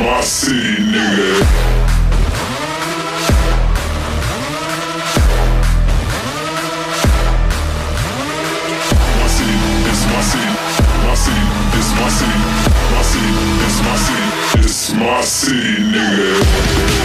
My city, nigga. My city, it's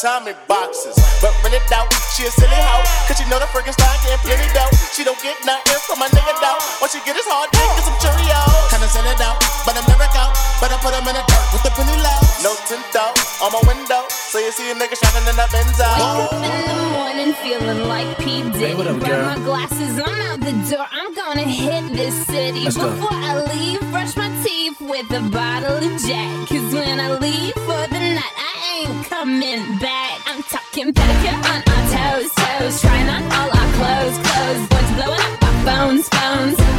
time in boxes. But when it out, she a silly hoe. Cause she know the freaking style get plenty dough. She don't get nothing from my nigga dough. What she get is hard dick get some Cheerios. Kinda send it out, but I'm never out. But I put him in the dirt with the penny low. No tint out on my window. So you see a nigga shining in that Benz out. Wake up in the morning feeling like P. Diddy. Hey, what up, girl? Grab my glasses, I'm out the door. I'm gonna hit this city. Let's Before go. I leave, brush my teeth with a bottle of Jack. Cause when I leave for the night, I ain't coming back. I'm talking pedicure on our toes, toes, trying on all our clothes, clothes. Boys blowing up our phones, phones.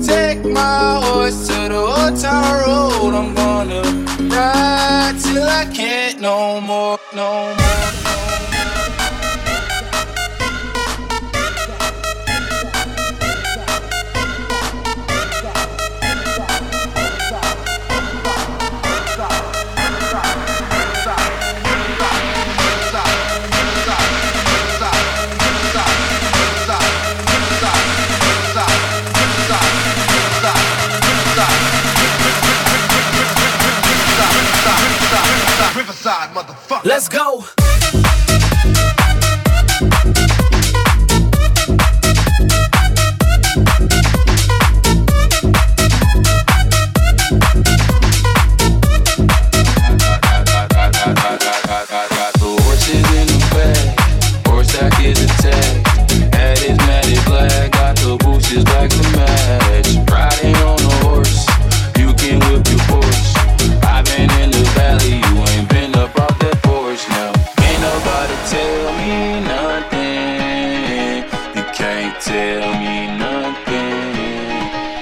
take my horse to the old town road. I'm gonna ride till I can't no more, no more, no more. nobody tell me nothing. You can't tell me nothing.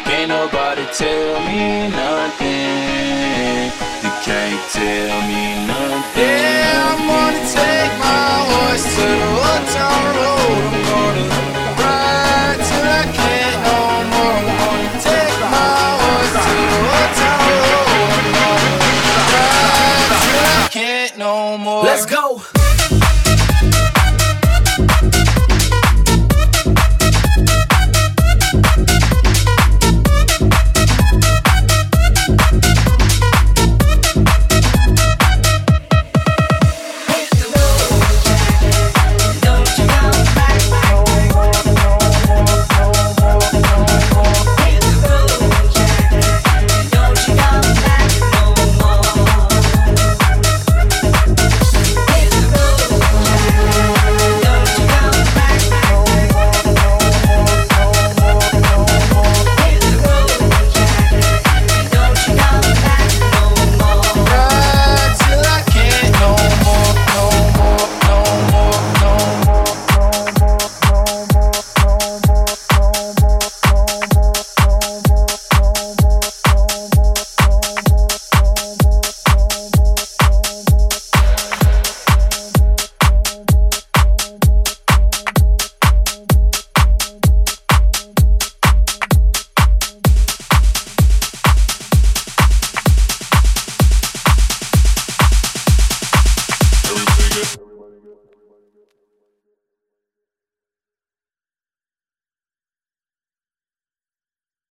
Can't nobody tell me nothing. You can't tell me nothing. Yeah, I'm gonna take my horse to the old town road. I'm gonna ride till I can't no more. I'm gonna take my horse to the old town road. Ride till I can't no more. Let's go.